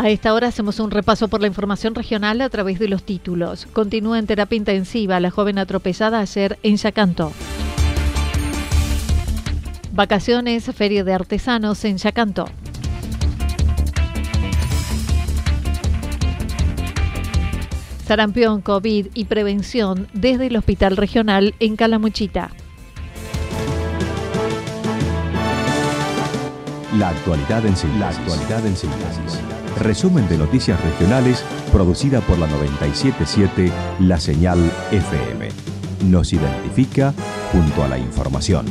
A esta hora hacemos un repaso por la información regional a través de los títulos. Continúa en terapia intensiva la joven atropellada ayer en Yacanto. Vacaciones, Feria de Artesanos en Yacanto. Sarampión, COVID y prevención desde el Hospital Regional en Calamuchita. La actualidad en síntesis. La actualidad en síntesis. Resumen de noticias regionales producida por la 977 La Señal FM. Nos identifica junto a la información.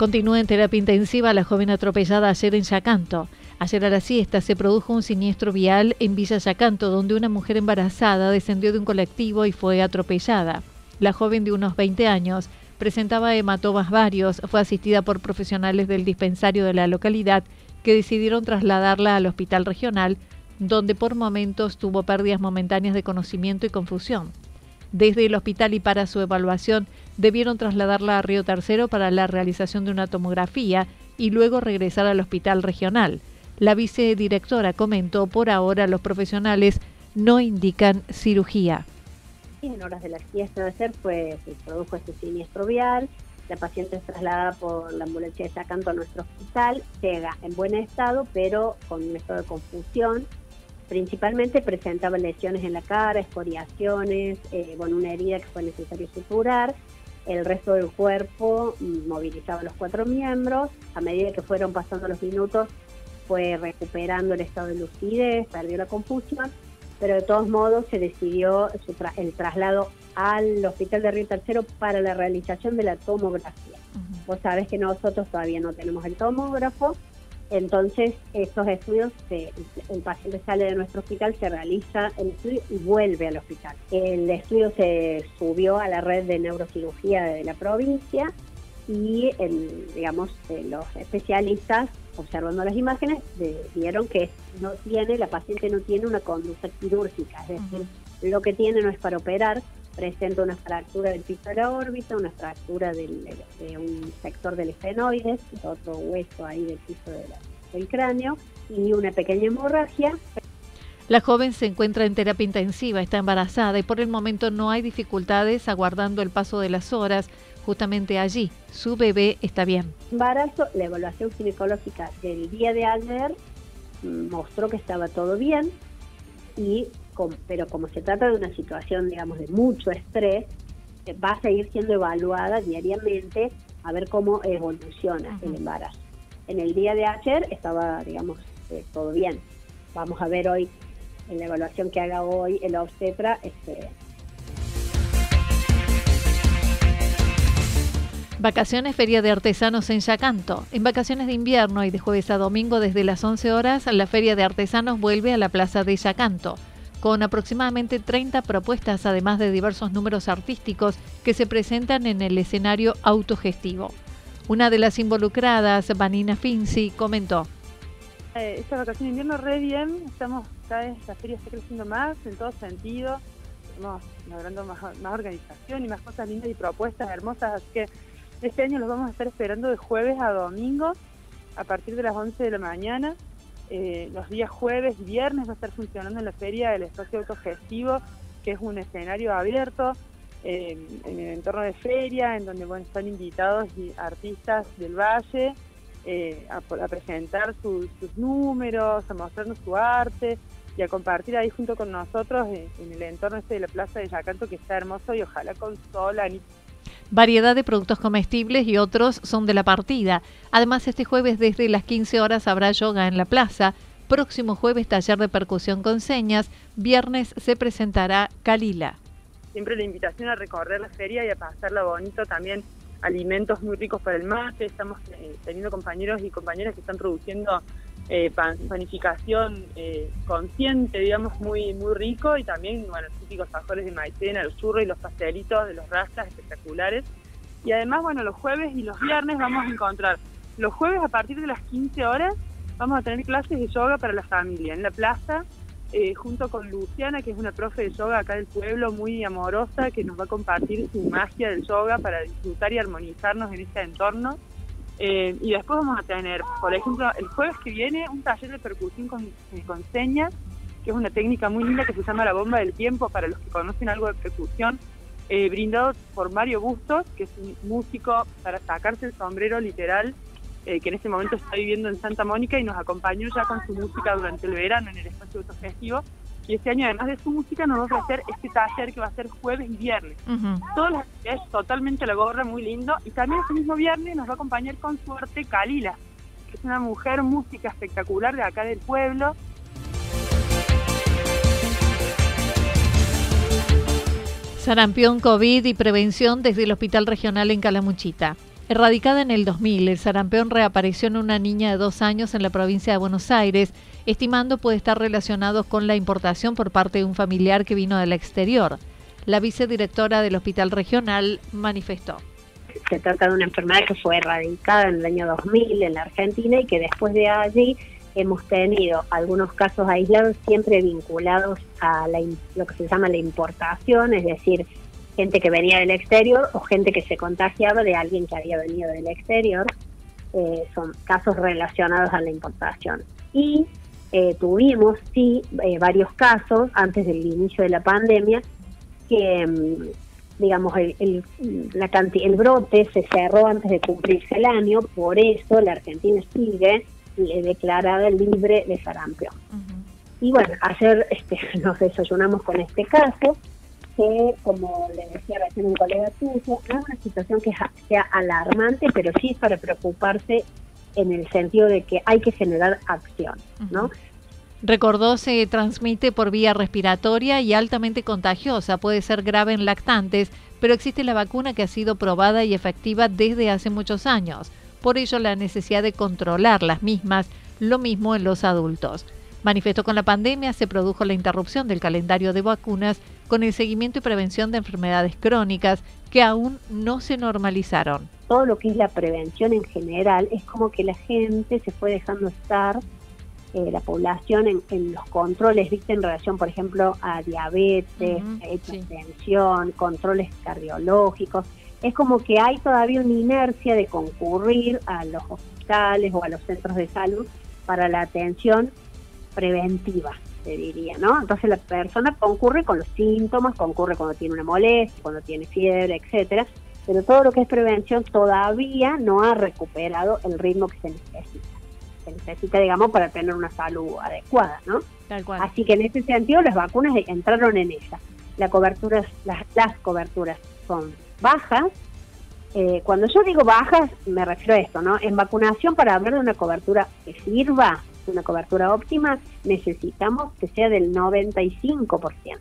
Continúa en terapia intensiva la joven atropellada ayer en Yacanto. Ayer a la siesta se produjo un siniestro vial en Villa Yacanto, donde una mujer embarazada descendió de un colectivo y fue atropellada. La joven de unos 20 años presentaba hematomas varios, fue asistida por profesionales del dispensario de la localidad que decidieron trasladarla al hospital regional, donde por momentos tuvo pérdidas momentáneas de conocimiento y confusión. Desde el hospital y para su evaluación debieron trasladarla a Río Tercero para la realización de una tomografía y luego regresar al hospital regional. La vicedirectora comentó, por ahora los profesionales no indican cirugía. En horas de la siesta de ayer pues, se produjo este siniestro vial, la paciente es trasladada por la ambulancia de Yacanto a nuestro hospital, llega en buen estado, pero con un estado de confusión. Principalmente presentaba lesiones en la cara, escoriaciones, eh, bueno, una herida que fue necesario suturar. El resto del cuerpo mm, movilizaba los cuatro miembros. A medida que fueron pasando los minutos, fue recuperando el estado de lucidez, perdió la confusión, pero de todos modos se decidió el traslado al Hospital de Río Tercero para la realización de la tomografía. Vos sabés que nosotros todavía no tenemos el tomógrafo, entonces estos estudios, el paciente sale de nuestro hospital, se realiza el estudio y vuelve al hospital. El estudio se subió a la red de neurocirugía de la provincia y digamos los especialistas observando las imágenes, vieron que no tiene, la paciente no tiene una conducta quirúrgica, es decir, lo que tiene no es para operar, presenta una fractura del piso de la órbita, una fractura del, de un sector del esfenoides, otro hueso ahí del piso del cráneo, y una pequeña hemorragia. La joven se encuentra en terapia intensiva, está embarazada y por el momento no hay dificultades aguardando el paso de las horas justamente allí. Su bebé está bien. Embarazo, la evaluación ginecológica del día de ayer mostró que estaba todo bien, y pero como se trata de una situación, digamos, de mucho estrés, eh, va a seguir siendo evaluada diariamente a ver cómo evoluciona el embarazo. En el día de ayer estaba, digamos, eh, todo bien. Vamos a ver hoy, en la evaluación que haga hoy el obstetra, este, Vacaciones Feria de Artesanos en Yacanto. En vacaciones de invierno y de jueves a domingo desde las 11 horas, la Feria de Artesanos vuelve a la Plaza de Yacanto, con aproximadamente 30 propuestas, además de diversos números artísticos que se presentan en el escenario autogestivo. Una de las involucradas, Vanina Finzi, comentó. Eh, esta vacación de invierno re bien, estamos, la feria está creciendo más en todo sentido, estamos logrando más, más organización y más cosas lindas y propuestas hermosas, así que este año los vamos a estar esperando de jueves a domingo a partir de las 11 de la mañana. Eh, los días jueves y viernes va a estar funcionando en la feria el espacio autogestivo, que es un escenario abierto eh, en el entorno de feria, en donde bueno, están invitados y artistas del valle eh, a, presentar sus números, a mostrarnos su arte y a compartir ahí junto con nosotros en, el entorno este de la Plaza de Yacanto, que está hermoso y ojalá con sol, variedad de productos comestibles y otros son de la partida. Además, este jueves desde las 15 horas habrá yoga en la plaza. Próximo jueves taller de percusión con señas. Viernes se presentará Kalila. Siempre la invitación a recorrer la feria y a pasarla bonito también. Alimentos muy ricos para el mate. Estamos eh, teniendo compañeros y compañeras que están produciendo eh, panificación eh, consciente, digamos, muy muy rico y también, los típicos fajores de maicena, los churros y los pastelitos de los rastas espectaculares. Y además, bueno, los jueves y los viernes vamos a encontrar, los jueves a partir de las 15 horas vamos a tener clases de yoga para la familia en la plaza, eh, junto con Luciana, que es una profe de yoga acá del pueblo, muy amorosa, que nos va a compartir su magia del yoga para disfrutar y armonizarnos en este entorno. Eh, y después vamos a tener, por ejemplo, el jueves que viene un taller de percusión con, eh, con señas, que es una técnica muy linda que se llama la bomba del tiempo, para los que conocen algo de percusión, eh, brindado por Mario Bustos, que es un músico para sacarse el sombrero literal, que en este momento está viviendo en Santa Mónica y nos acompañó ya con su música durante el verano en el espacio autogestivo y este año, además de su música, nos va a ofrecer este taller que va a ser jueves y viernes. Todas las actividades totalmente la gorra, muy lindo. Y también ese mismo viernes nos va a acompañar con suerte Kalila, que es una mujer música espectacular de acá del pueblo. Sarampión, COVID y prevención desde el Hospital Regional en Calamuchita. Erradicada en el 2000, el sarampión reapareció en una niña de dos años en la provincia de Buenos Aires estimando puede estar relacionado con la importación por parte de un familiar que vino del exterior. La vicedirectora del Hospital Regional manifestó. Se trata de una enfermedad que fue erradicada en el año 2000 en la Argentina y que después de allí hemos tenido algunos casos aislados siempre vinculados a lo que se llama la importación, es decir, gente que venía del exterior o gente que se contagiaba de alguien que había venido del exterior. Eh, son casos relacionados a la importación. Y eh, tuvimos, sí, eh, varios casos antes del inicio de la pandemia que, mm, digamos, el, la el brote se cerró antes de cumplirse el año, por eso la Argentina sigue declarada libre de sarampión. Y bueno, ayer este, nos desayunamos con este caso, que como le decía recién un colega tuyo, no es una situación que sea alarmante, pero sí es para preocuparse en el sentido de que hay que generar acción, ¿no? Recordó se transmite por vía respiratoria y altamente contagiosa, puede ser grave en lactantes, pero existe la vacuna que ha sido probada y efectiva desde hace muchos años. Por ello la necesidad de controlar las mismas, lo mismo en los adultos. Manifestó con la pandemia se produjo la interrupción del calendario de vacunas con el seguimiento y prevención de enfermedades crónicas que aún no se normalizaron. Todo lo que es la prevención en general es como que la gente se fue dejando estar, eh, la población en, los controles, viste, en relación, por ejemplo, a diabetes, hipertensión, controles cardiológicos. Es como que hay todavía una inercia de concurrir a los hospitales o a los centros de salud para la atención preventiva, se diría, ¿no? Entonces la persona concurre con los síntomas, concurre cuando tiene una molestia, cuando tiene fiebre, etcétera, pero todo lo que es prevención todavía no ha recuperado el ritmo que se necesita. Se necesita, digamos, para tener una salud adecuada, ¿no? Así que en ese sentido las vacunas entraron en ella. La cobertura, las, las coberturas son bajas. Eh, cuando yo digo bajas, me refiero a esto, ¿no? En vacunación, para hablar de una cobertura que sirva, una cobertura óptima, necesitamos que sea del 95%.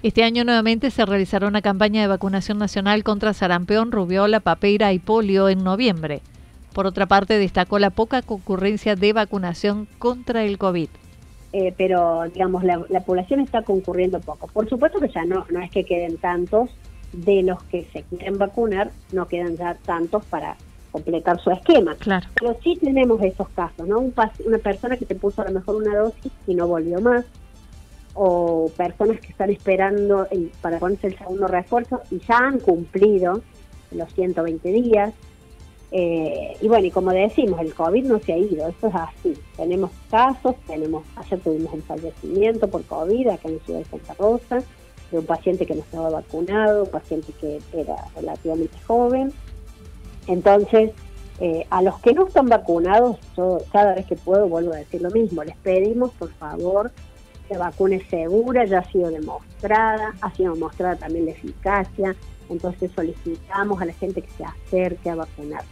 Este año nuevamente se realizará una campaña de vacunación nacional contra sarampión, rubiola, papeira y polio en noviembre. Por otra parte, destacó la poca concurrencia de vacunación contra el COVID. Eh, pero, digamos, la, población está concurriendo poco. Por supuesto que ya no, no es que queden tantos de los que se quieren vacunar, no quedan ya tantos para completar su esquema. Claro. Pero sí tenemos esos casos, ¿no? una persona que te puso a lo mejor una dosis y no volvió más, o personas que están esperando para ponerse el segundo refuerzo y ya han cumplido los 120 días. Eh, y bueno, y como decimos, el COVID no se ha ido, esto es así. Tenemos casos, tenemos, ayer tuvimos un fallecimiento por COVID acá en la ciudad de Santa Rosa, de un paciente que no estaba vacunado, un paciente que era relativamente joven. Entonces, eh, a los que no están vacunados, yo cada vez que puedo vuelvo a decir lo mismo, les pedimos por favor la vacuna es segura, ya ha sido demostrada, ha sido demostrada también la eficacia, entonces solicitamos a la gente que se acerque a vacunar.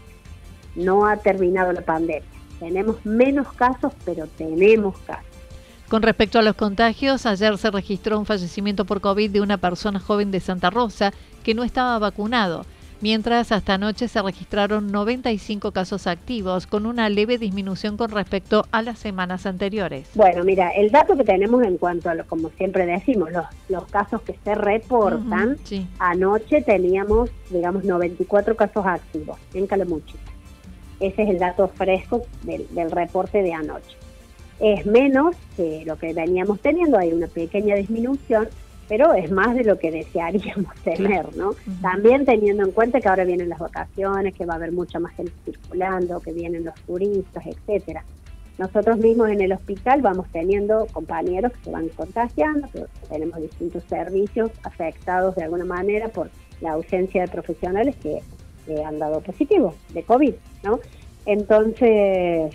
No ha terminado la pandemia, tenemos menos casos, pero tenemos casos. Con respecto a los contagios, ayer se registró un fallecimiento por COVID de una persona joven de Santa Rosa que no estaba vacunado mientras hasta anoche se registraron 95 casos activos, con una leve disminución con respecto a las semanas anteriores. Bueno, mira, el dato que tenemos en cuanto a, lo, como siempre decimos, los, los casos que se reportan, anoche teníamos, digamos, 94 casos activos en Calamuchita. Ese es el dato fresco del, del reporte de anoche. Es menos que lo que veníamos teniendo, hay una pequeña disminución, pero es más de lo que desearíamos tener, ¿no? También teniendo en cuenta que ahora vienen las vacaciones, que va a haber mucha más gente circulando, que vienen los turistas, etcétera. Nosotros mismos en el hospital vamos teniendo compañeros que se van contagiando, tenemos distintos servicios afectados de alguna manera por la ausencia de profesionales que, que han dado positivo de COVID, ¿no? Entonces,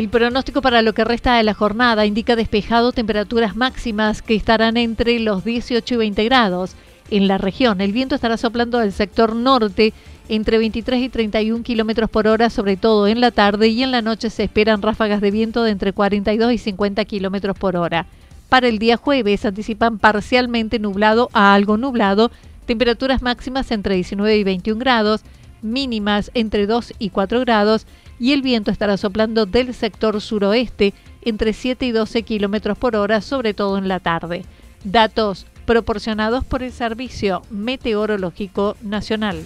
El pronóstico para lo que resta de la jornada indica despejado temperaturas máximas que estarán entre los 18 y 20 grados. En la región, el viento estará soplando del sector norte entre 23 y 31 kilómetros por hora, sobre todo en la tarde y en la noche se esperan ráfagas de viento de entre 42 y 50 kilómetros por hora. Para el día jueves anticipan parcialmente nublado a algo nublado, temperaturas máximas entre 19 y 21 grados, mínimas entre 2 y 4 grados y el viento estará soplando del sector suroeste entre 7 y 12 kilómetros por hora, sobre todo en la tarde. Datos proporcionados por el Servicio Meteorológico Nacional.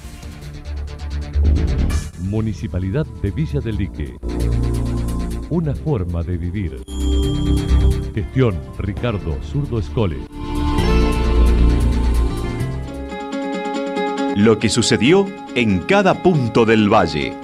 Municipalidad de Villa del Lique. Una forma de vivir. Gestión Ricardo Zurdo Escole. Lo que sucedió en cada punto del valle.